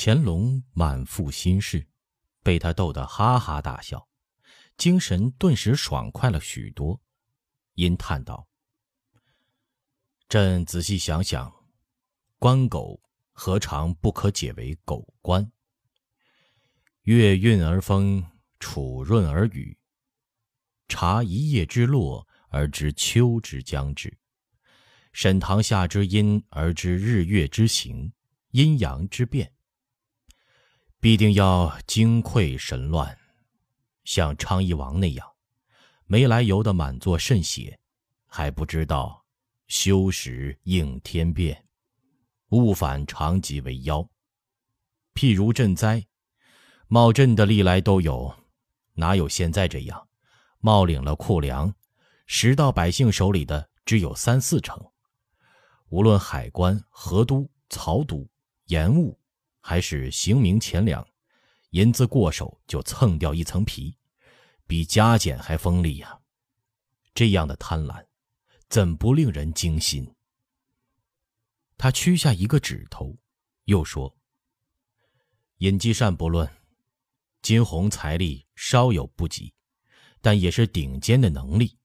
乾隆满腹心事，被他逗得哈哈大笑，精神顿时爽快了许多，因叹道：“朕仔细想想，官狗何尝不可解为狗官？月运而风，楚润而雨，察一叶之落而知秋之将至，审堂下之阴而知日月之行，阴阳之变。”必定要精溃神乱，像昌邑王那样，没来由的满座渗血，还不知道修时应天变，物反长吉为妖。譬如赈灾，冒赈的历来都有，哪有现在这样？冒领了库粮，实到百姓手里的只有三四成。无论海关、河都、漕都、盐务。还是刑名钱粮，银子过手就蹭掉一层皮，比加减还锋利呀！这样的贪婪，怎不令人惊心？他屈下一个指头，又说：“尹继善不论，金鸿财力稍有不及，但也是顶尖的能力。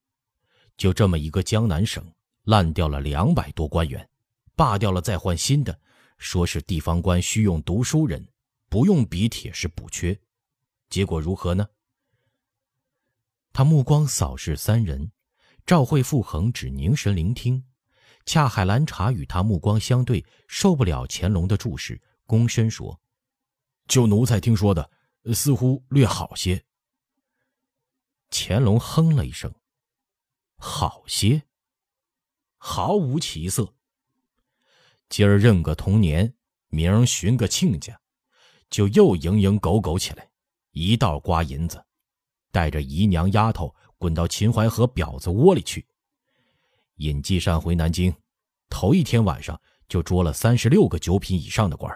就这么一个江南省，烂掉了两百多官员，罢掉了再换新的。”说是地方官需用读书人，不用笔帖是补缺，结果如何呢？他目光扫视三人，赵惠、傅恒只凝神聆听。恰海兰察与他目光相对，受不了乾隆的注视，躬身说：“就奴才听说的，似乎略好些。”乾隆哼了一声：“好些，毫无起色。”今儿认个童年，明儿寻个亲家，就又蝇营狗苟起来，一道刮银子，带着姨娘丫头滚到秦淮河婊子窝里去。尹继善回南京，头一天晚上就捉了三十六个九品以上的官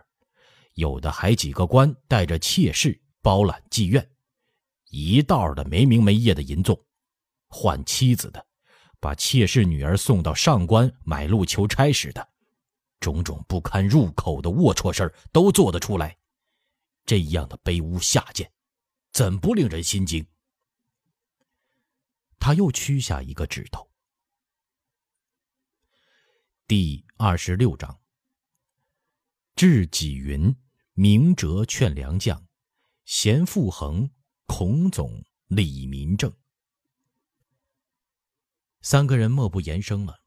有的还几个官带着妾室包揽妓院，一道的没名没业的淫纵，换妻子的，把妾室女儿送到上官买路求差使的。种种不堪入口的龌龊事都做得出来，这样的卑污下贱，怎不令人心惊？他又屈下一个指头。第二十六章。智己云：明哲劝良将，贤傅恒，孔总理民政。三个人默不言声了。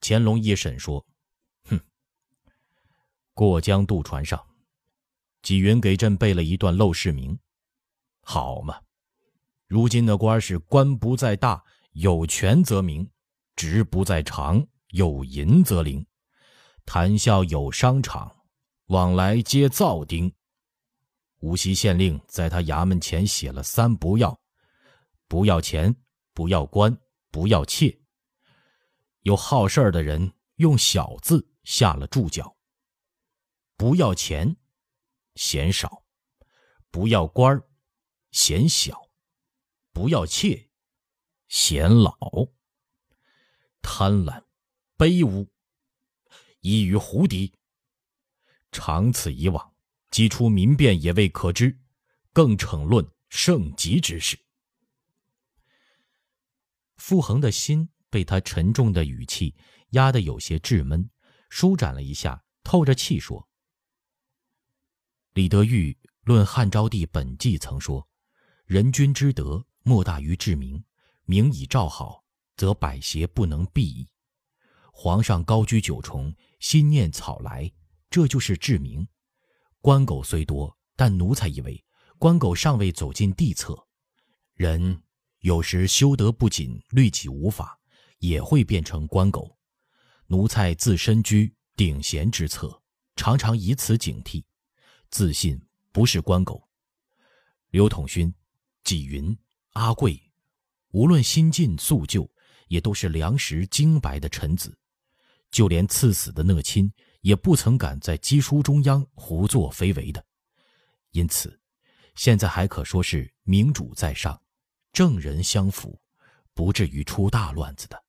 乾隆一审说。过江渡船上，纪云给朕背了一段《陋室铭》，好嘛！如今的官是官不在大，有权则名；职不在长，有银则灵。谈笑有商场，往来皆造丁。无锡县令在他衙门前写了三不要：不要钱，不要官，不要妾。有好事儿的人用小字下了注脚。不要钱，嫌少；不要官儿，嫌小；不要妾，嫌老。贪婪、卑污，异于胡敌。长此以往，即出民变也未可知，更逞论圣极之事。傅恒的心被他沉重的语气压得有些滞闷，舒展了一下，透着气说。李德裕论汉昭帝本纪曾说：“人君之德，莫大于治民。民以照好，则百邪不能避矣。皇上高居九重，心念草来，这就是治民。官狗虽多，但奴才以为，官狗尚未走进地侧，人有时修德不谨，律己无法，也会变成官狗。奴才自身居顶贤之侧，常常以此警惕。”自信不是官狗，刘统勋、纪云、阿贵，无论新晋素旧，也都是良实精白的臣子。就连赐死的讷亲，也不曾敢在机书中央胡作非为的。因此，现在还可说是明主在上，正人相辅，不至于出大乱子的。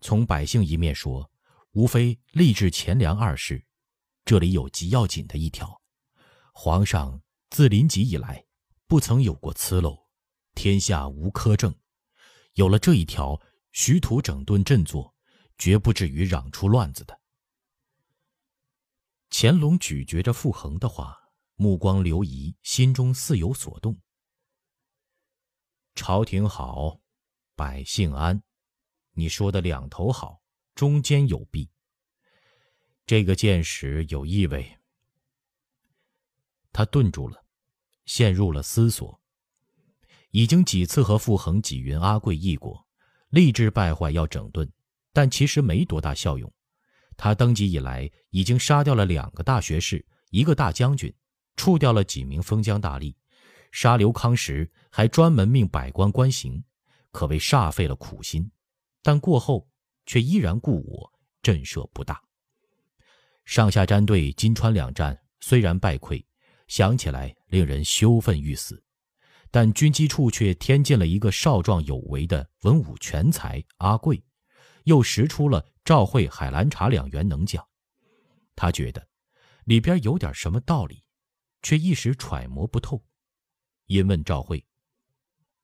从百姓一面说，无非吏治钱粮二事。这里有极要紧的一条：皇上自临极以来，不曾有过疵漏，天下无苛政。有了这一条，徐图整顿振作，绝不至于嚷出乱子的。乾隆咀嚼着傅恒的话，目光流移，心中似有所动。朝廷好，百姓安，你说的两头好，中间有弊。这个见识有意味。他顿住了，陷入了思索。已经几次和傅恒纪云阿贵议过，立志败坏要整顿，但其实没多大效用。他登基以来，已经杀掉了两个大学士，一个大将军，处掉了几名封疆大吏。杀刘康时，还专门命百官官刑，可谓煞费了苦心。但过后却依然故我，震慑不大。上下战队金川两战虽然败溃，想起来令人羞愤欲死。但军机处却添进了一个少壮有为的文武全才阿贵，又识出了赵惠、海兰察两员能将。他觉得里边有点什么道理，却一时揣摩不透，因问赵惠：“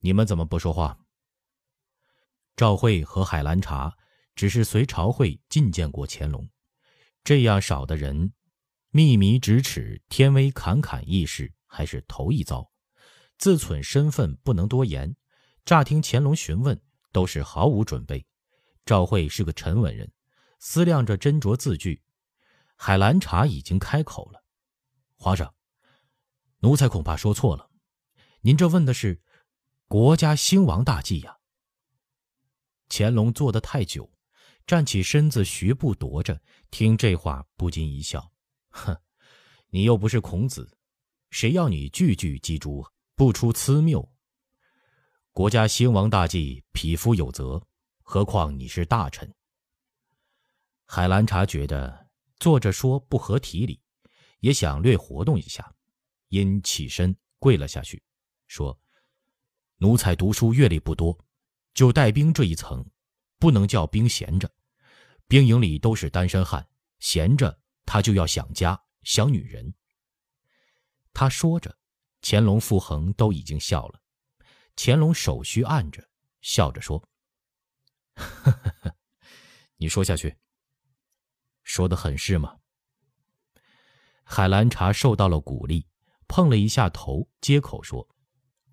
你们怎么不说话？”赵惠和海兰察只是随朝会觐见过乾隆，这样少的人，秘密咫尺、天威侃侃议事，还是头一遭。自忖身份不能多言，乍听乾隆询问，都是毫无准备。赵惠是个沉稳人，思量着斟酌字句。海兰察已经开口了：“皇上，奴才恐怕说错了。您这问的是国家兴亡大计呀。”乾隆坐得太久，站起身子，徐步踱着，听这话不禁一笑：“哼，你又不是孔子，谁要你句句击珠？”不出疵谬。国家兴亡大计，匹夫有责，何况你是大臣。海兰察觉得坐着说不合体理，也想略活动一下，因起身跪了下去，说：“奴才读书阅历不多，就带兵这一层，不能叫兵闲着。兵营里都是单身汉，闲着他就要想家想女人。”他说着。乾隆、傅恒都已经笑了，乾隆手虚按着，笑着说：“你说下去。说的很是吗？”海兰察受到了鼓励，碰了一下头，接口说：“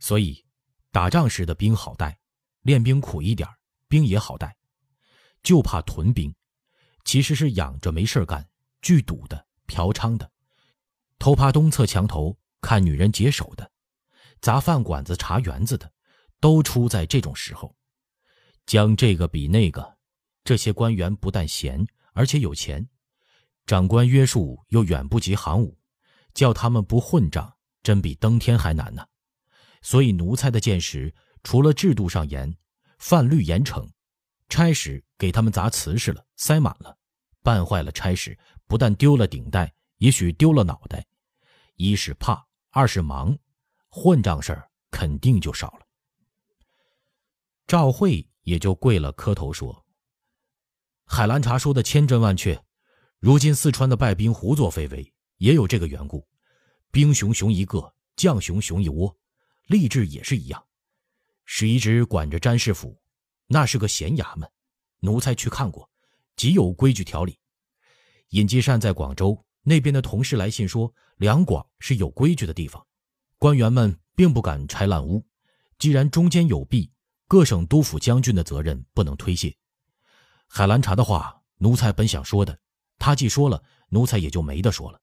所以，打仗时的兵好带，练兵苦一点，兵也好带，就怕屯兵，其实是养着没事干，聚赌的、嫖娼的，偷趴东侧墙头。”看女人解手的，砸饭馆子、茶园子的，都出在这种时候。将这个比那个，这些官员不但闲，而且有钱，长官约束又远不及行伍，叫他们不混账，真比登天还难呢。所以奴才的见识，除了制度上严，犯律严惩，差使给他们砸瓷实了，塞满了，办坏了差使，不但丢了顶戴，也许丢了脑袋。一是怕。二是忙，混账事儿肯定就少了。赵惠也就跪了磕头说：“海兰察说的千真万确，如今四川的败兵胡作非为，也有这个缘故。兵熊熊一个，将熊熊一窝，吏治也是一样。史一直管着詹事府，那是个闲衙门，奴才去看过，极有规矩条理。尹继善在广州。”那边的同事来信说，两广是有规矩的地方，官员们并不敢拆烂屋。既然中间有弊，各省督府将军的责任不能推卸。海兰察的话，奴才本想说的，他既说了，奴才也就没得说了。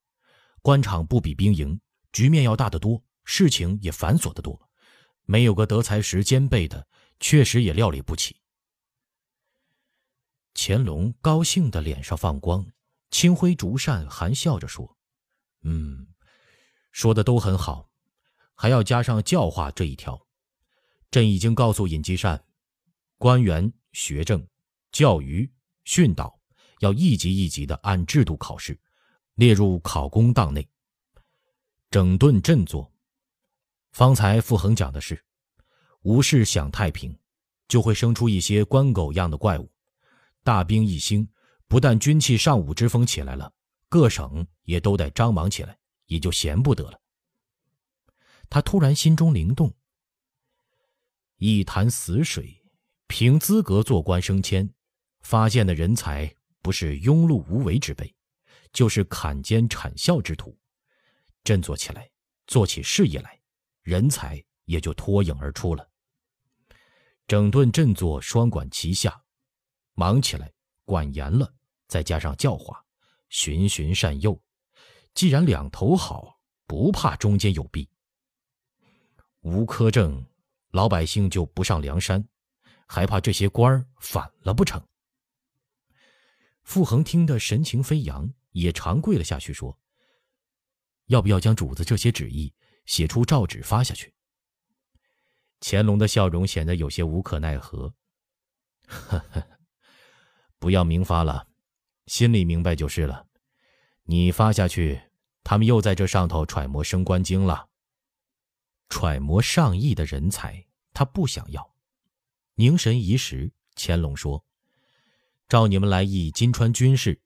官场不比兵营，局面要大得多，事情也繁琐得多，没有个德才识兼备的，确实也料理不起。乾隆高兴的脸上放光。清辉竹扇含笑着说：“嗯，说的都很好，还要加上教化这一条。朕已经告诉尹继善，官员学政、教育、训导要一级一级的按制度考试，列入考功档内。整顿振作。方才傅恒讲的是，无事想太平，就会生出一些官狗样的怪物。大兵一兴。”不但军器尚武之风起来了，各省也都得张忙起来，也就闲不得了。他突然心中灵动，一潭死水，凭资格做官升迁，发现的人才不是庸碌无为之辈，就是坎肩产孝之徒。振作起来，做起事业来，人才也就脱颖而出了。整顿振作，双管齐下，忙起来，管严了，再加上教化，循循善诱，既然两头好，不怕中间有弊。无苛政，老百姓就不上梁山，还怕这些官儿反了不成？傅恒听得神情飞扬，也长跪了下去，说。要不要将主子这些旨意写出诏纸发下去？乾隆的笑容显得有些无可奈何。呵呵，不要明发了，心里明白就是了。你发下去，他们又在这上头揣摩升官经了。揣摩上意的人才，他不想要。凝神一时，乾隆说：“召你们来议金川军事，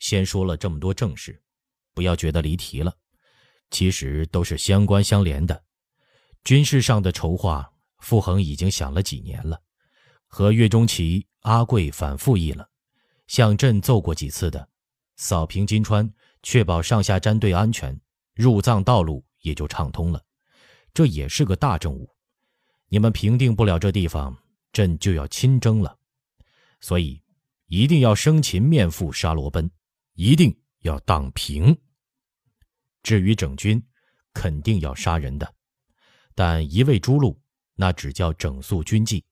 先说了这么多正事，不要觉得离题了。”其实都是相关相连的，军事上的筹划，傅恒已经想了几年了，和岳钟琪、阿贵反复议了，向朕奏过几次的，扫平金川，确保上下战队安全，入藏道路也就畅通了。这也是个大政务，你们平定不了这地方，朕就要亲征了，所以一定要生擒面腹杀罗奔，一定要荡平。至于整军，肯定要杀人的，但一味诛戮，那只叫整肃军纪，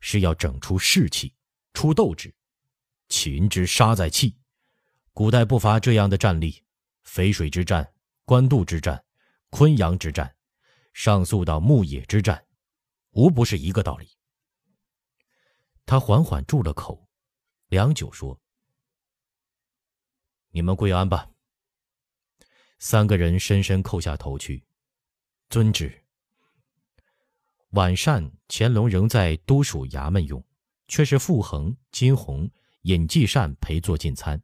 是要整出士气，出斗志。秦之杀在气，古代不乏这样的战例：淝水之战、官渡之战、昆阳之战，上溯到牧野之战，无不是一个道理。他缓缓住了口，良久说：“你们跪安吧。”三个人深深叩下头去，遵旨。晚膳，乾隆仍在都署衙门用，却是傅恒、金鸿、尹继善陪坐进餐。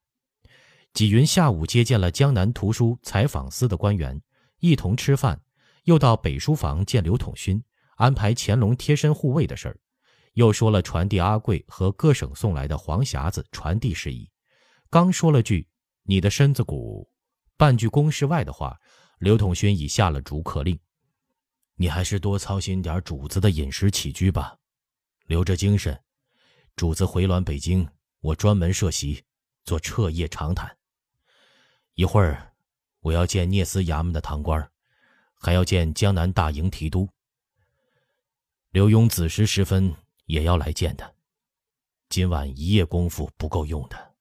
纪云下午接见了江南图书采访司的官员，一同吃饭，又到北书房见刘统勋，安排乾隆贴身护卫的事儿，又说了传递阿贵和各省送来的黄匣子传递事宜。刚说了句：“你的身子骨。”半句公事外的话，刘统勋已下了逐客令。你还是多操心点主子的饮食起居吧，留着精神。主子回銮北京，我专门设席做彻夜长谈。一会儿，我要见聂司衙门的堂官，还要见江南大营提督。刘墉子时时分也要来见的。今晚一夜功夫不够用的。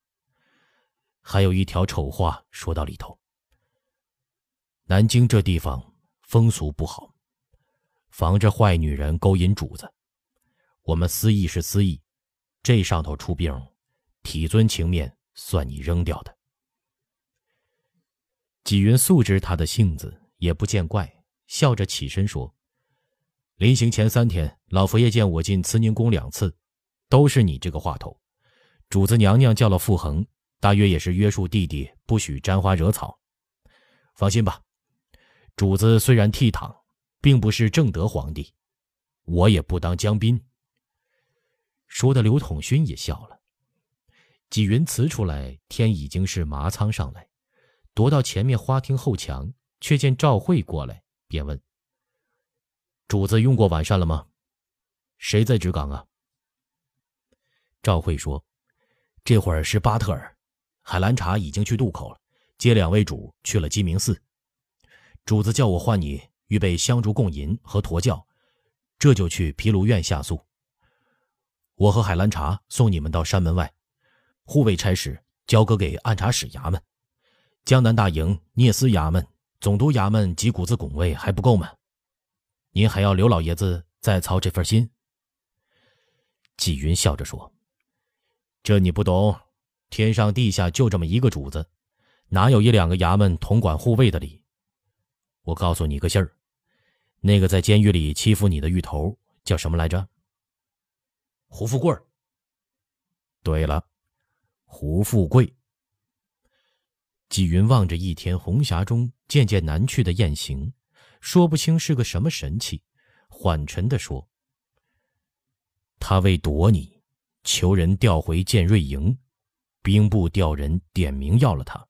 还有一条丑话说到里头。南京这地方风俗不好，防着坏女人勾引主子。我们私议是私议，这上头出病，体尊情面算你扔掉的。纪云素知他的性子，也不见怪，笑着起身说：“临行前三天，老佛爷见我进慈宁宫两次，都是你这个话头。主子娘娘叫了傅恒，大约也是约束弟弟不许沾花惹草。放心吧。”主子虽然倜傥，并不是正德皇帝，我也不当江彬。说的刘统勋也笑了。纪云辞出来，天已经是麻仓上来，踱到前面花厅后墙，却见赵慧过来，便问：“主子用过晚膳了吗？谁在值岗啊？”赵慧说：“这会儿是巴特尔，海兰察已经去渡口了，接两位主去了鸡鸣寺。”主子叫我唤你预备香烛供银和驼轿，这就去毗卢院下宿。我和海兰察送你们到山门外，护卫差事交割给按察使衙门、江南大营、聂司衙门、总督衙门及谷子拱卫还不够吗？您还要刘老爷子再操这份心？纪云笑着说：“这你不懂，天上地下就这么一个主子，哪有一两个衙门统管护卫的理？”我告诉你个信儿，那个在监狱里欺负你的狱头叫什么来着？胡富贵对了，胡富贵。纪云望着一天红霞中渐渐南去的雁行，说不清是个什么神气，缓沉地说：“他为躲你，求人调回建瑞营，兵部调人点名要了他，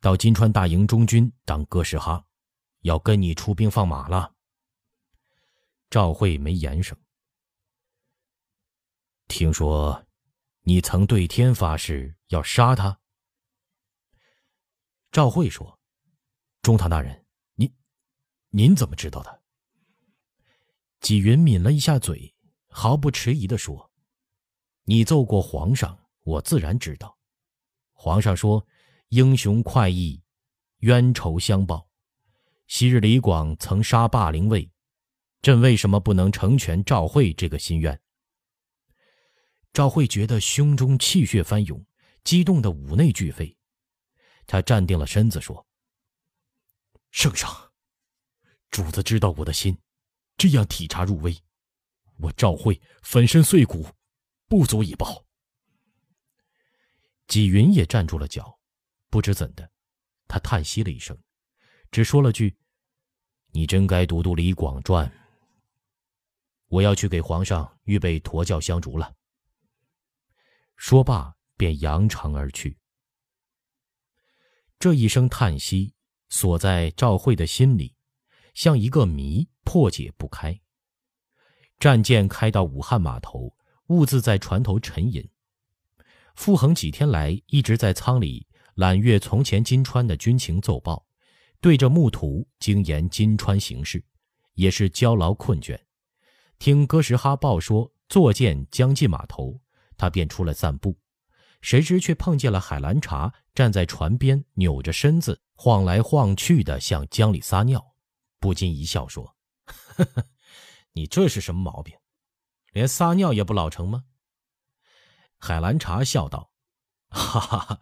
到金川大营中军当哥什哈，要跟你出兵放马了。”赵慧没言声。听说，你曾对天发誓要杀他。赵慧说：“中堂大人，您，您怎么知道的？”纪云抿了一下嘴，毫不迟疑的说：“你奏过皇上，我自然知道。皇上说，英雄快意，冤仇相报。昔日李广曾杀霸陵尉，朕为什么不能成全赵慧这个心愿？”赵慧觉得胸中气血翻涌，激动的五内俱废。他站定了身子，说：“圣上，主子知道我的心，这样体察入微，我赵慧粉身碎骨，不足以报。”纪云也站住了脚，不知怎的，他叹息了一声，只说了句：“你真该读读《李广传》。”我要去给皇上预备驼轿香烛了。说罢，便扬长而去。这一声叹息锁在赵慧的心里，像一个谜，破解不开。战舰开到武汉码头，兀自在船头沉吟。傅恒几天来一直在舱里揽阅从前金川的军情奏报，对着木图精研金川形势，也是焦劳困倦。听哥什哈报说坐舰将近码头，他便出来散步。谁知却碰见了海兰察站在船边，扭着身子晃来晃去的向江里撒尿，不禁一笑说：“呵呵，你这是什么毛病？连撒尿也不老成吗？”海兰察笑道：“哈哈哈，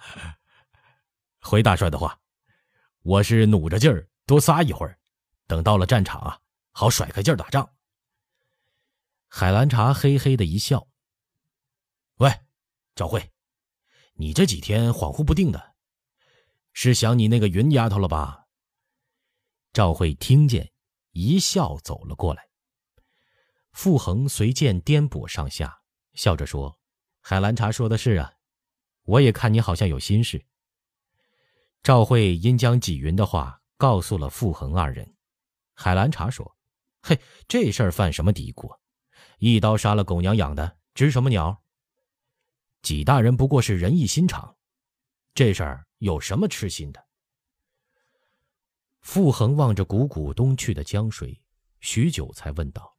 回大帅的话，我是努着劲儿多撒一会儿，等到了战场啊，好甩开劲儿打仗。”海兰察嘿嘿的一笑：“喂，赵慧。”你这几天恍惚不定的，是想你那个云丫头了吧？赵慧听见，一笑走了过来。傅恒随剑颠簸上下，笑着说：“海兰察说的是啊，我也看你好像有心事。”赵慧因将纪云的话告诉了傅恒二人，海兰察说：“嘿，这事儿犯什么嘀咕？一刀杀了狗娘养的，值什么鸟？”纪大人不过是仁义心肠，这事儿有什么痴心的？傅恒望着汩汩东去的江水，许久才问道：“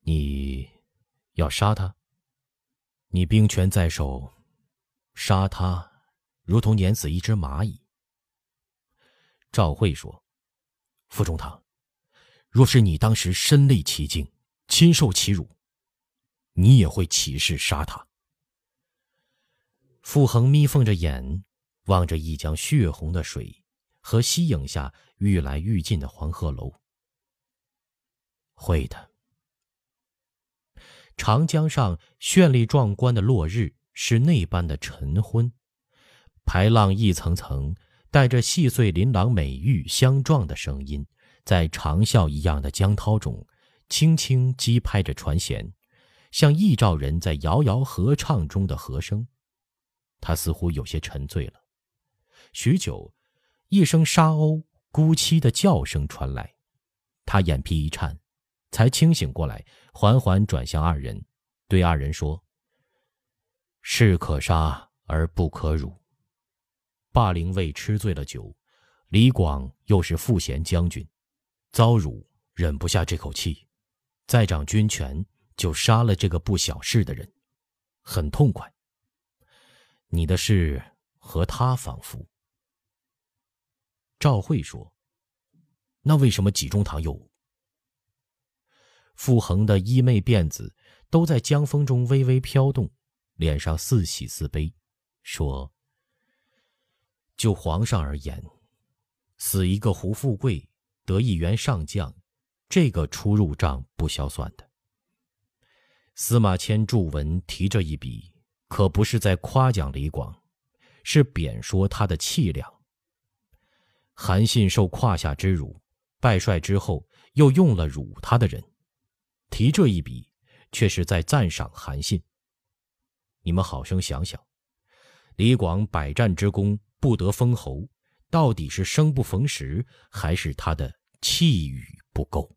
你要杀他？你兵权在手，杀他如同碾死一只蚂蚁。”赵慧说：“傅中堂，若是你当时身历其境，亲受其辱。”你也会起誓杀他。傅恒眯缝着眼，望着一江血红的水和夕影下愈来愈近的黄鹤楼。会的。长江上绚丽壮观的落日是那般的晨昏，排浪一层层，带着细碎琳琅美玉相撞的声音，在长啸一样的江涛中，轻轻击拍着船舷。像忆照人在遥遥合唱中的和声，他似乎有些沉醉了。许久，一声沙鸥孤凄的叫声传来，他眼皮一颤，才清醒过来，缓缓转向二人，对二人说：“士可杀而不可辱。霸陵尉吃醉了酒，李广又是副贤将军，遭辱忍不下这口气，再掌军权。”就杀了这个不小事的人，很痛快。你的事和他仿佛。赵慧说：“那为什么纪中堂有？”傅恒的衣袂辫子都在江风中微微飘动，脸上似喜似悲，说：“就皇上而言，死一个胡富贵，得一员上将，这个出入账不消算的。”司马迁著文提这一笔，可不是在夸奖李广，是贬说他的气量。韩信受胯下之辱，败帅之后又用了辱他的人，提这一笔，却是在赞赏韩信。你们好生想想，李广百战之功不得封侯，到底是生不逢时，还是他的气宇不够？